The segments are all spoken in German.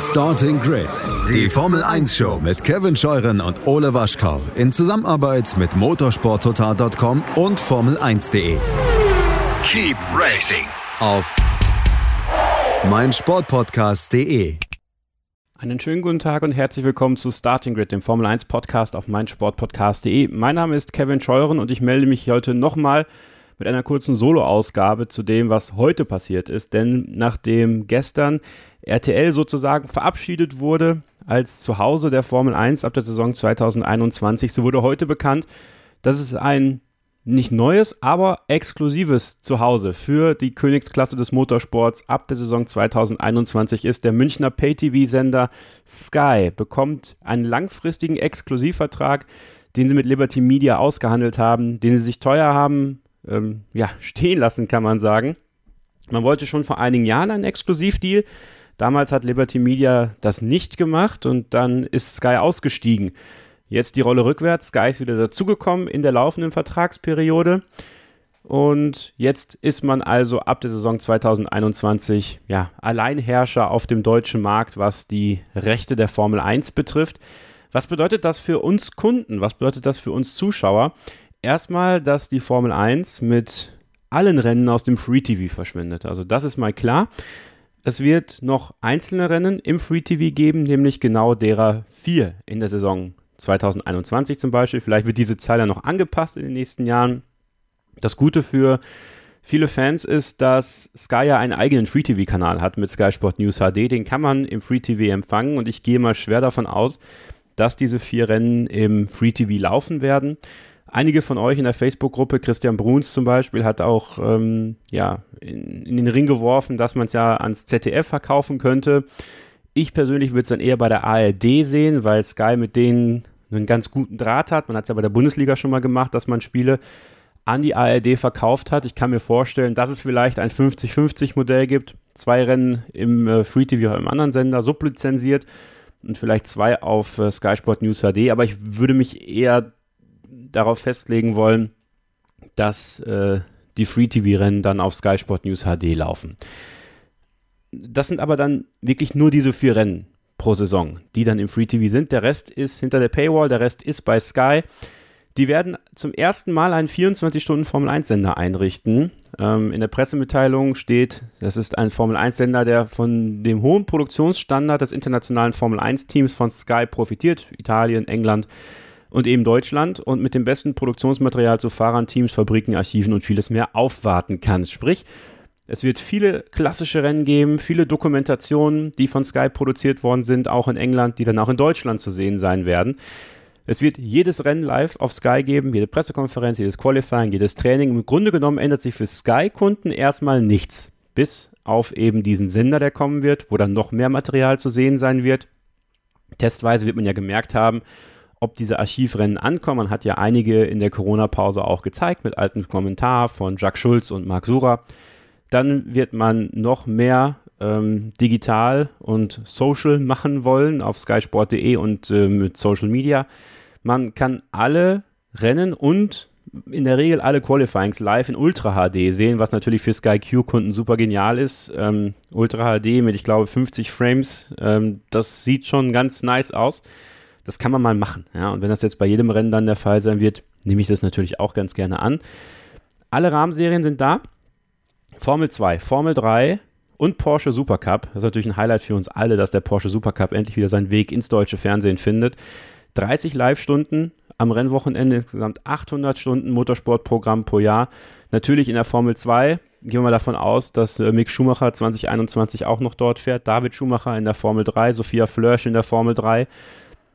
Starting Grid, die Formel 1 Show mit Kevin Scheuren und Ole Waschkau in Zusammenarbeit mit motorsporttotal.com und Formel1.de. Keep racing Auf meinsportpodcast.de. Einen schönen guten Tag und herzlich willkommen zu Starting Grid, dem Formel 1 Podcast auf meinsportpodcast.de. Mein Name ist Kevin Scheuren und ich melde mich heute nochmal mit einer kurzen Solo-Ausgabe zu dem, was heute passiert ist. Denn nachdem gestern RTL sozusagen verabschiedet wurde als Zuhause der Formel 1 ab der Saison 2021. So wurde heute bekannt, dass es ein nicht neues, aber exklusives Zuhause für die Königsklasse des Motorsports ab der Saison 2021 ist. Der Münchner Pay-TV-Sender Sky bekommt einen langfristigen Exklusivvertrag, den sie mit Liberty Media ausgehandelt haben, den sie sich teuer haben ähm, ja, stehen lassen, kann man sagen. Man wollte schon vor einigen Jahren einen Exklusivdeal. Damals hat Liberty Media das nicht gemacht und dann ist Sky ausgestiegen. Jetzt die Rolle rückwärts. Sky ist wieder dazugekommen in der laufenden Vertragsperiode. Und jetzt ist man also ab der Saison 2021 ja, Alleinherrscher auf dem deutschen Markt, was die Rechte der Formel 1 betrifft. Was bedeutet das für uns Kunden? Was bedeutet das für uns Zuschauer? Erstmal, dass die Formel 1 mit allen Rennen aus dem Free TV verschwindet. Also das ist mal klar. Es wird noch einzelne Rennen im Free TV geben, nämlich genau derer vier in der Saison 2021 zum Beispiel. Vielleicht wird diese Zahl dann noch angepasst in den nächsten Jahren. Das Gute für viele Fans ist, dass Sky ja einen eigenen Free TV-Kanal hat mit Sky Sport News HD. Den kann man im Free TV empfangen und ich gehe mal schwer davon aus, dass diese vier Rennen im Free TV laufen werden. Einige von euch in der Facebook-Gruppe, Christian Bruns zum Beispiel, hat auch ähm, ja, in, in, den Ring geworfen, dass man es ja ans ZDF verkaufen könnte. Ich persönlich würde es dann eher bei der ARD sehen, weil Sky mit denen einen ganz guten Draht hat. Man hat es ja bei der Bundesliga schon mal gemacht, dass man Spiele an die ARD verkauft hat. Ich kann mir vorstellen, dass es vielleicht ein 50-50-Modell gibt. Zwei Rennen im äh, Free TV oder im anderen Sender, sublizenziert und vielleicht zwei auf äh, Sky Sport News HD. Aber ich würde mich eher darauf festlegen wollen, dass äh, die Free-TV-Rennen dann auf Sky Sport News HD laufen. Das sind aber dann wirklich nur diese vier Rennen pro Saison, die dann im Free-TV sind. Der Rest ist hinter der Paywall, der Rest ist bei Sky. Die werden zum ersten Mal einen 24-Stunden-Formel-1-Sender einrichten. Ähm, in der Pressemitteilung steht, das ist ein Formel-1-Sender, der von dem hohen Produktionsstandard des internationalen Formel-1-Teams von Sky profitiert. Italien, England, und eben Deutschland und mit dem besten Produktionsmaterial zu Fahrern, Teams, Fabriken, Archiven und vieles mehr aufwarten kann. Sprich, es wird viele klassische Rennen geben, viele Dokumentationen, die von Sky produziert worden sind, auch in England, die dann auch in Deutschland zu sehen sein werden. Es wird jedes Rennen live auf Sky geben, jede Pressekonferenz, jedes Qualifying, jedes Training. Im Grunde genommen ändert sich für Sky-Kunden erstmal nichts, bis auf eben diesen Sender, der kommen wird, wo dann noch mehr Material zu sehen sein wird. Testweise wird man ja gemerkt haben, ob diese Archivrennen ankommen. Man hat ja einige in der Corona-Pause auch gezeigt mit altem Kommentar von Jack Schulz und Marc Sura. Dann wird man noch mehr ähm, digital und social machen wollen auf skysport.de und äh, mit Social Media. Man kann alle Rennen und in der Regel alle Qualifyings live in Ultra HD sehen, was natürlich für Sky Q-Kunden super genial ist. Ähm, Ultra HD mit, ich glaube, 50 Frames, ähm, das sieht schon ganz nice aus das kann man mal machen. Ja? Und wenn das jetzt bei jedem Rennen dann der Fall sein wird, nehme ich das natürlich auch ganz gerne an. Alle Rahmenserien sind da. Formel 2, Formel 3 und Porsche Supercup. Das ist natürlich ein Highlight für uns alle, dass der Porsche Supercup endlich wieder seinen Weg ins deutsche Fernsehen findet. 30 Live-Stunden am Rennwochenende, insgesamt 800 Stunden Motorsportprogramm pro Jahr. Natürlich in der Formel 2 gehen wir mal davon aus, dass äh, Mick Schumacher 2021 auch noch dort fährt. David Schumacher in der Formel 3, Sophia Flörsch in der Formel 3.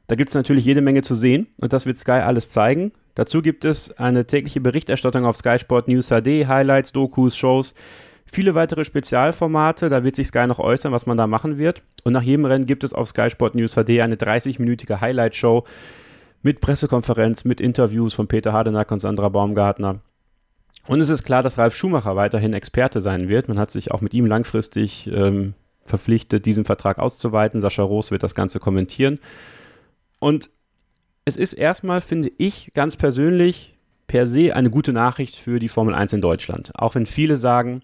Da gibt es natürlich jede Menge zu sehen und das wird Sky alles zeigen. Dazu gibt es eine tägliche Berichterstattung auf Sky Sport News HD, Highlights, Dokus, Shows, viele weitere Spezialformate. Da wird sich Sky noch äußern, was man da machen wird. Und nach jedem Rennen gibt es auf Sky Sport News HD eine 30-minütige Highlight-Show mit Pressekonferenz, mit Interviews von Peter Hardenack und Sandra Baumgartner. Und es ist klar, dass Ralf Schumacher weiterhin Experte sein wird. Man hat sich auch mit ihm langfristig ähm, verpflichtet, diesen Vertrag auszuweiten. Sascha Roos wird das Ganze kommentieren. Und es ist erstmal, finde ich, ganz persönlich per se eine gute Nachricht für die Formel 1 in Deutschland. Auch wenn viele sagen,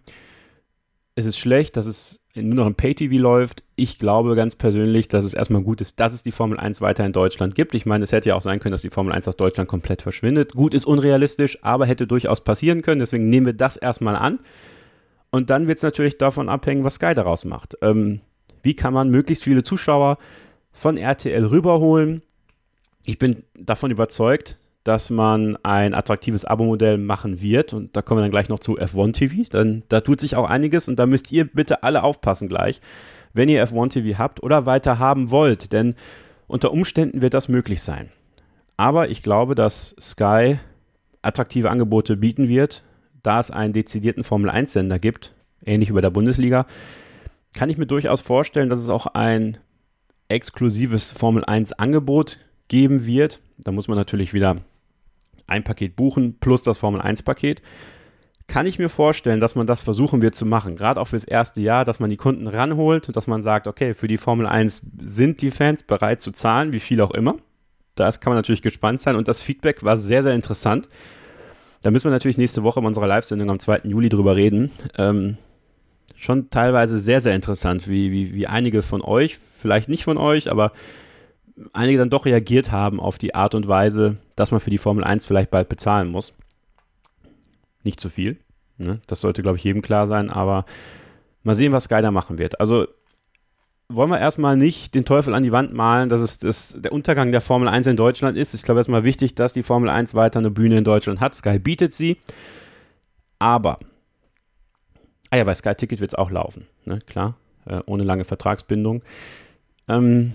es ist schlecht, dass es nur noch im Pay-TV läuft. Ich glaube ganz persönlich, dass es erstmal gut ist, dass es die Formel 1 weiter in Deutschland gibt. Ich meine, es hätte ja auch sein können, dass die Formel 1 aus Deutschland komplett verschwindet. Gut ist unrealistisch, aber hätte durchaus passieren können. Deswegen nehmen wir das erstmal an. Und dann wird es natürlich davon abhängen, was Sky daraus macht. Ähm, wie kann man möglichst viele Zuschauer von RTL rüberholen? Ich bin davon überzeugt, dass man ein attraktives Abo-Modell machen wird. Und da kommen wir dann gleich noch zu F1 TV. Dann, da tut sich auch einiges und da müsst ihr bitte alle aufpassen gleich, wenn ihr F1 TV habt oder weiter haben wollt. Denn unter Umständen wird das möglich sein. Aber ich glaube, dass Sky attraktive Angebote bieten wird, da es einen dezidierten Formel-1-Sender gibt, ähnlich wie bei der Bundesliga, kann ich mir durchaus vorstellen, dass es auch ein exklusives Formel-1-Angebot geben wird. Da muss man natürlich wieder ein Paket buchen plus das Formel 1 Paket. Kann ich mir vorstellen, dass man das versuchen wird zu machen, gerade auch fürs erste Jahr, dass man die Kunden ranholt und dass man sagt, okay, für die Formel 1 sind die Fans bereit zu zahlen, wie viel auch immer. Da kann man natürlich gespannt sein und das Feedback war sehr, sehr interessant. Da müssen wir natürlich nächste Woche in unserer Live-Sendung am 2. Juli drüber reden. Ähm, schon teilweise sehr, sehr interessant, wie, wie, wie einige von euch, vielleicht nicht von euch, aber einige dann doch reagiert haben auf die Art und Weise, dass man für die Formel 1 vielleicht bald bezahlen muss. Nicht zu viel. Ne? Das sollte, glaube ich, jedem klar sein, aber mal sehen, was Sky da machen wird. Also wollen wir erstmal nicht den Teufel an die Wand malen, dass es das, der Untergang der Formel 1 in Deutschland ist. Ich glaube, erstmal wichtig, dass die Formel 1 weiter eine Bühne in Deutschland hat. Sky bietet sie. Aber, ah ja, bei Sky Ticket wird es auch laufen, ne? klar, äh, ohne lange Vertragsbindung. Ähm,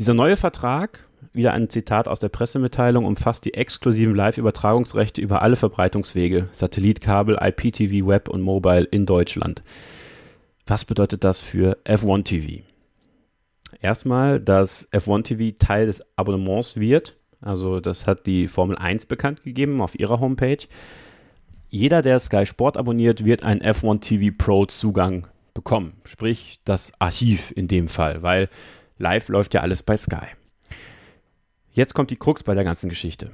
dieser neue Vertrag, wieder ein Zitat aus der Pressemitteilung, umfasst die exklusiven Live-Übertragungsrechte über alle Verbreitungswege, Satellitkabel, IPTV, Web und Mobile in Deutschland. Was bedeutet das für F1 TV? Erstmal, dass F1 TV Teil des Abonnements wird. Also das hat die Formel 1 bekannt gegeben auf ihrer Homepage. Jeder, der Sky Sport abonniert, wird einen F1 TV Pro Zugang bekommen. Sprich, das Archiv in dem Fall, weil Live läuft ja alles bei Sky. Jetzt kommt die Krux bei der ganzen Geschichte.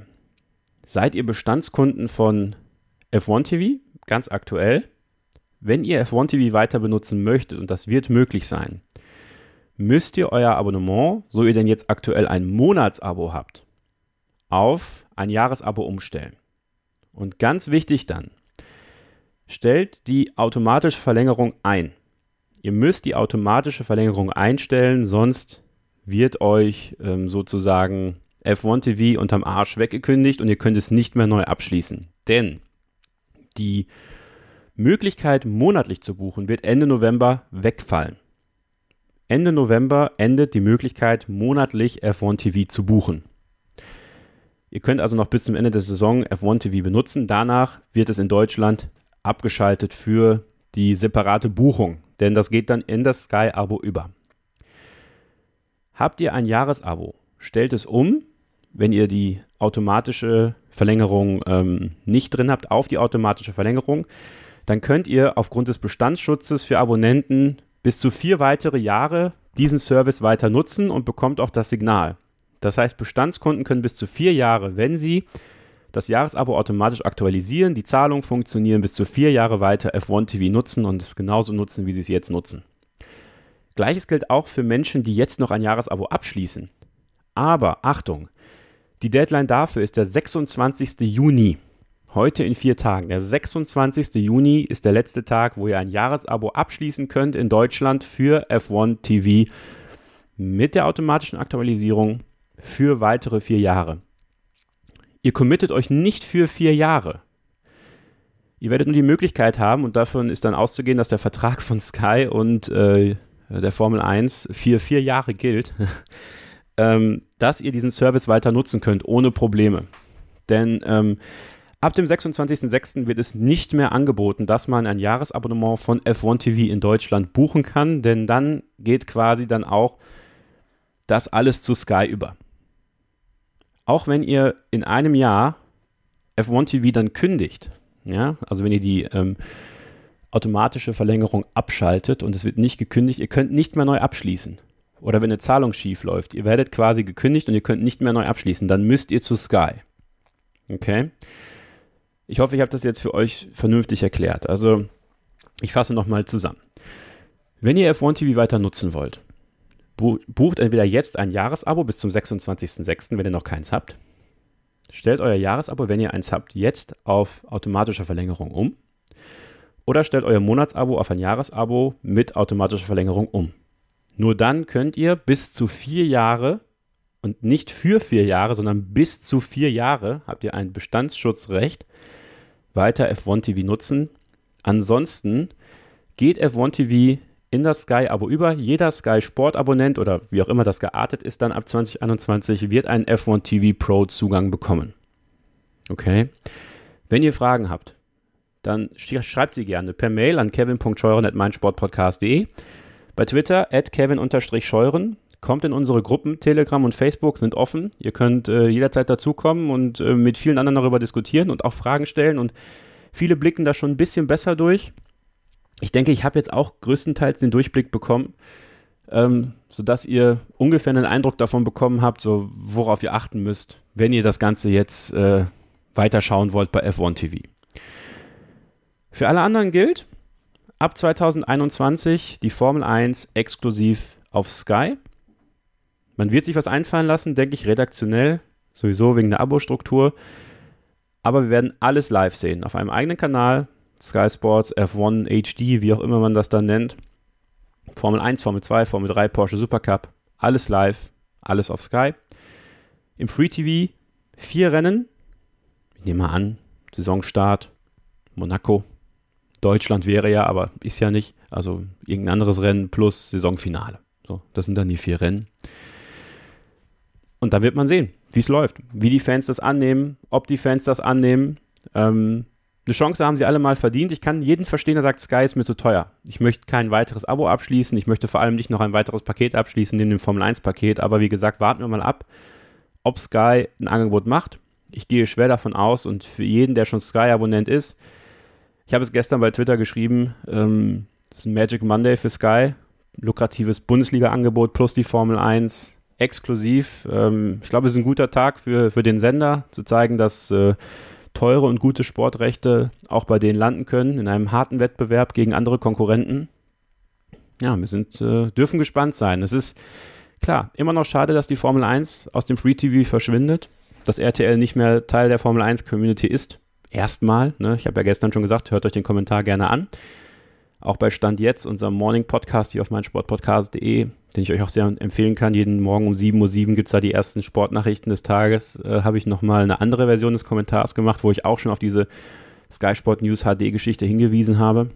Seid ihr Bestandskunden von F1 TV, ganz aktuell? Wenn ihr F1 TV weiter benutzen möchtet, und das wird möglich sein, müsst ihr euer Abonnement, so ihr denn jetzt aktuell ein Monatsabo habt, auf ein Jahresabo umstellen. Und ganz wichtig dann, stellt die automatische Verlängerung ein. Ihr müsst die automatische Verlängerung einstellen, sonst wird euch ähm, sozusagen F1 TV unterm Arsch weggekündigt und ihr könnt es nicht mehr neu abschließen. Denn die Möglichkeit, monatlich zu buchen, wird Ende November wegfallen. Ende November endet die Möglichkeit, monatlich F1 TV zu buchen. Ihr könnt also noch bis zum Ende der Saison F1 TV benutzen. Danach wird es in Deutschland abgeschaltet für die separate Buchung denn das geht dann in das Sky-Abo über. Habt ihr ein Jahresabo, stellt es um, wenn ihr die automatische Verlängerung ähm, nicht drin habt, auf die automatische Verlängerung. Dann könnt ihr aufgrund des Bestandsschutzes für Abonnenten bis zu vier weitere Jahre diesen Service weiter nutzen und bekommt auch das Signal. Das heißt, Bestandskunden können bis zu vier Jahre, wenn sie das Jahresabo automatisch aktualisieren, die Zahlungen funktionieren bis zu vier Jahre weiter F1 TV nutzen und es genauso nutzen, wie sie es jetzt nutzen. Gleiches gilt auch für Menschen, die jetzt noch ein Jahresabo abschließen. Aber Achtung, die Deadline dafür ist der 26. Juni. Heute in vier Tagen. Der 26. Juni ist der letzte Tag, wo ihr ein Jahresabo abschließen könnt in Deutschland für F1 TV mit der automatischen Aktualisierung für weitere vier Jahre. Ihr committet euch nicht für vier Jahre. Ihr werdet nur die Möglichkeit haben, und davon ist dann auszugehen, dass der Vertrag von Sky und äh, der Formel 1 für vier Jahre gilt, ähm, dass ihr diesen Service weiter nutzen könnt, ohne Probleme. Denn ähm, ab dem 26.06. wird es nicht mehr angeboten, dass man ein Jahresabonnement von F1 TV in Deutschland buchen kann, denn dann geht quasi dann auch das alles zu Sky über auch wenn ihr in einem Jahr F1 TV dann kündigt, Ja, also wenn ihr die ähm, automatische Verlängerung abschaltet und es wird nicht gekündigt, ihr könnt nicht mehr neu abschließen. Oder wenn eine Zahlung schief läuft, ihr werdet quasi gekündigt und ihr könnt nicht mehr neu abschließen, dann müsst ihr zu Sky. Okay? Ich hoffe, ich habe das jetzt für euch vernünftig erklärt. Also, ich fasse nochmal zusammen. Wenn ihr F1 TV weiter nutzen wollt, bucht entweder jetzt ein Jahresabo bis zum 26.06., wenn ihr noch keins habt. Stellt euer Jahresabo, wenn ihr eins habt, jetzt auf automatische Verlängerung um. Oder stellt euer Monatsabo auf ein Jahresabo mit automatischer Verlängerung um. Nur dann könnt ihr bis zu vier Jahre und nicht für vier Jahre, sondern bis zu vier Jahre habt ihr ein Bestandsschutzrecht weiter F1 TV nutzen. Ansonsten geht F1 TV in das Sky-Abo über. Jeder Sky Sport-Abonnent oder wie auch immer das geartet ist, dann ab 2021 wird ein F1 TV Pro Zugang bekommen. Okay. Wenn ihr Fragen habt, dann schreibt sie gerne per Mail an kevin.scheuren.meinsportpodcast.de, bei Twitter at kevin-scheuren, kommt in unsere Gruppen, Telegram und Facebook sind offen. Ihr könnt äh, jederzeit dazukommen und äh, mit vielen anderen darüber diskutieren und auch Fragen stellen und viele blicken da schon ein bisschen besser durch ich denke, ich habe jetzt auch größtenteils den Durchblick bekommen, ähm, sodass ihr ungefähr einen Eindruck davon bekommen habt, so worauf ihr achten müsst, wenn ihr das Ganze jetzt äh, weiterschauen wollt bei F1 TV. Für alle anderen gilt, ab 2021 die Formel 1 exklusiv auf Sky. Man wird sich was einfallen lassen, denke ich, redaktionell, sowieso wegen der Abo-Struktur. Aber wir werden alles live sehen, auf einem eigenen Kanal, Sky Sports, F1 HD, wie auch immer man das dann nennt. Formel 1, Formel 2, Formel 3, Porsche Supercup, alles live, alles auf Sky. Im Free TV vier Rennen. Ich nehme mal an, Saisonstart, Monaco. Deutschland wäre ja, aber ist ja nicht. Also irgendein anderes Rennen plus Saisonfinale. So, das sind dann die vier Rennen. Und da wird man sehen, wie es läuft, wie die Fans das annehmen, ob die Fans das annehmen. Ähm, eine Chance haben sie alle mal verdient. Ich kann jeden verstehen, der sagt, Sky ist mir zu teuer. Ich möchte kein weiteres Abo abschließen. Ich möchte vor allem nicht noch ein weiteres Paket abschließen, neben dem Formel 1 Paket. Aber wie gesagt, warten wir mal ab, ob Sky ein Angebot macht. Ich gehe schwer davon aus und für jeden, der schon Sky-Abonnent ist, ich habe es gestern bei Twitter geschrieben, ähm, das ist ein Magic Monday für Sky. Lukratives Bundesliga-Angebot plus die Formel 1 exklusiv. Ähm, ich glaube, es ist ein guter Tag für, für den Sender, zu zeigen, dass äh, teure und gute Sportrechte auch bei denen landen können, in einem harten Wettbewerb gegen andere Konkurrenten. Ja, wir sind, äh, dürfen gespannt sein. Es ist klar, immer noch schade, dass die Formel 1 aus dem Free TV verschwindet, dass RTL nicht mehr Teil der Formel 1 Community ist. Erstmal, ne? ich habe ja gestern schon gesagt, hört euch den Kommentar gerne an. Auch bei Stand jetzt, unserem Morning Podcast hier auf meinsportpodcast.de, den ich euch auch sehr empfehlen kann. Jeden Morgen um 7.07 Uhr gibt es da die ersten Sportnachrichten des Tages. Äh, Habe ich nochmal eine andere Version des Kommentars gemacht, wo ich auch schon auf diese Sky Sport News HD-Geschichte hingewiesen habe.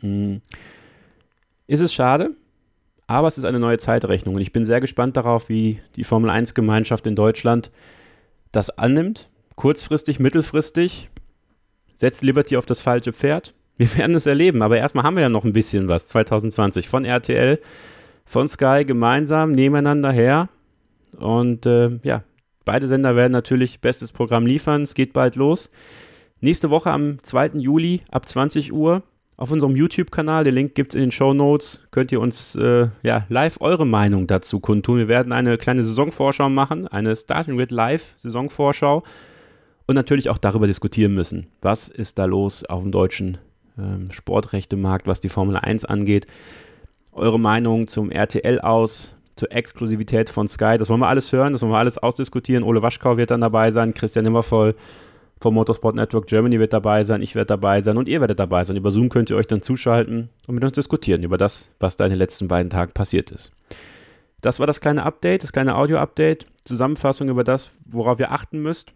Mhm. Ist es schade, aber es ist eine neue Zeitrechnung und ich bin sehr gespannt darauf, wie die Formel 1-Gemeinschaft in Deutschland das annimmt. Kurzfristig, mittelfristig. Setzt Liberty auf das falsche Pferd? Wir werden es erleben, aber erstmal haben wir ja noch ein bisschen was 2020 von RTL von Sky gemeinsam nebeneinander her. Und äh, ja, beide Sender werden natürlich bestes Programm liefern. Es geht bald los. Nächste Woche am 2. Juli ab 20 Uhr auf unserem YouTube-Kanal. Den Link gibt es in den Show Notes. Könnt ihr uns äh, ja, live eure Meinung dazu kundtun. Wir werden eine kleine Saisonvorschau machen, eine Starting with Live Saisonvorschau und natürlich auch darüber diskutieren müssen. Was ist da los auf dem deutschen ähm, Sportrechtemarkt, was die Formel 1 angeht? eure Meinung zum RTL aus, zur Exklusivität von Sky. Das wollen wir alles hören, das wollen wir alles ausdiskutieren. Ole Waschkau wird dann dabei sein, Christian Nimmervoll vom Motorsport Network Germany wird dabei sein, ich werde dabei sein und ihr werdet dabei sein. Über Zoom könnt ihr euch dann zuschalten und mit uns diskutieren über das, was da in den letzten beiden Tagen passiert ist. Das war das kleine Update, das kleine Audio-Update, Zusammenfassung über das, worauf ihr achten müsst.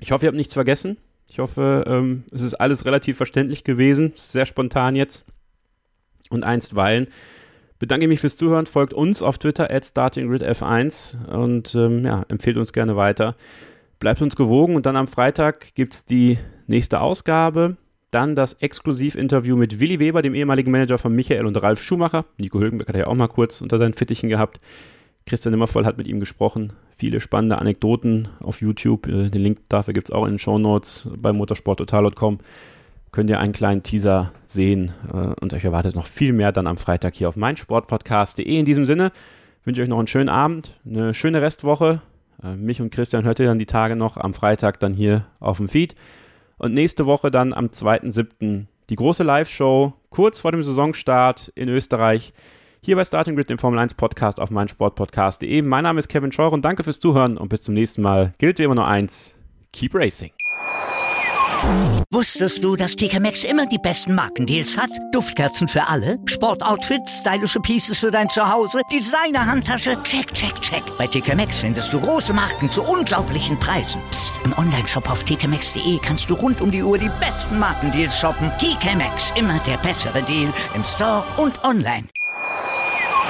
Ich hoffe, ihr habt nichts vergessen. Ich hoffe, ähm, es ist alles relativ verständlich gewesen. Sehr spontan jetzt. Und einstweilen bedanke ich mich fürs Zuhören. Folgt uns auf Twitter at StartingGridF1 und ähm, ja, empfehlt uns gerne weiter. Bleibt uns gewogen und dann am Freitag gibt es die nächste Ausgabe. Dann das Exklusivinterview mit Willi Weber, dem ehemaligen Manager von Michael und Ralf Schumacher. Nico Hülkenberg hat ja auch mal kurz unter seinen Fittichen gehabt. Christian Nimmervoll hat mit ihm gesprochen. Viele spannende Anekdoten auf YouTube. Äh, den Link dafür gibt es auch in den Show Notes bei motorsporttotal.com. Könnt ihr einen kleinen Teaser sehen äh, und euch erwartet noch viel mehr dann am Freitag hier auf meinsportpodcast.de. In diesem Sinne wünsche ich euch noch einen schönen Abend, eine schöne Restwoche. Äh, mich und Christian hört ihr dann die Tage noch am Freitag dann hier auf dem Feed. Und nächste Woche dann am 2.7. die große Live-Show kurz vor dem Saisonstart in Österreich hier bei Starting Grid, dem Formel 1 Podcast auf meinsportpodcast.de. Mein Name ist Kevin Scheuer und danke fürs Zuhören und bis zum nächsten Mal. Gilt wie immer nur eins: Keep Racing. Wusstest du, dass TK Maxx immer die besten Markendeals hat? Duftkerzen für alle, Sportoutfits, stylische Pieces für dein Zuhause, Designer-Handtasche, check, check, check. Bei TK Maxx findest du große Marken zu unglaublichen Preisen. Psst. im Onlineshop auf tkmaxx.de kannst du rund um die Uhr die besten Markendeals shoppen. TK Maxx, immer der bessere Deal im Store und online.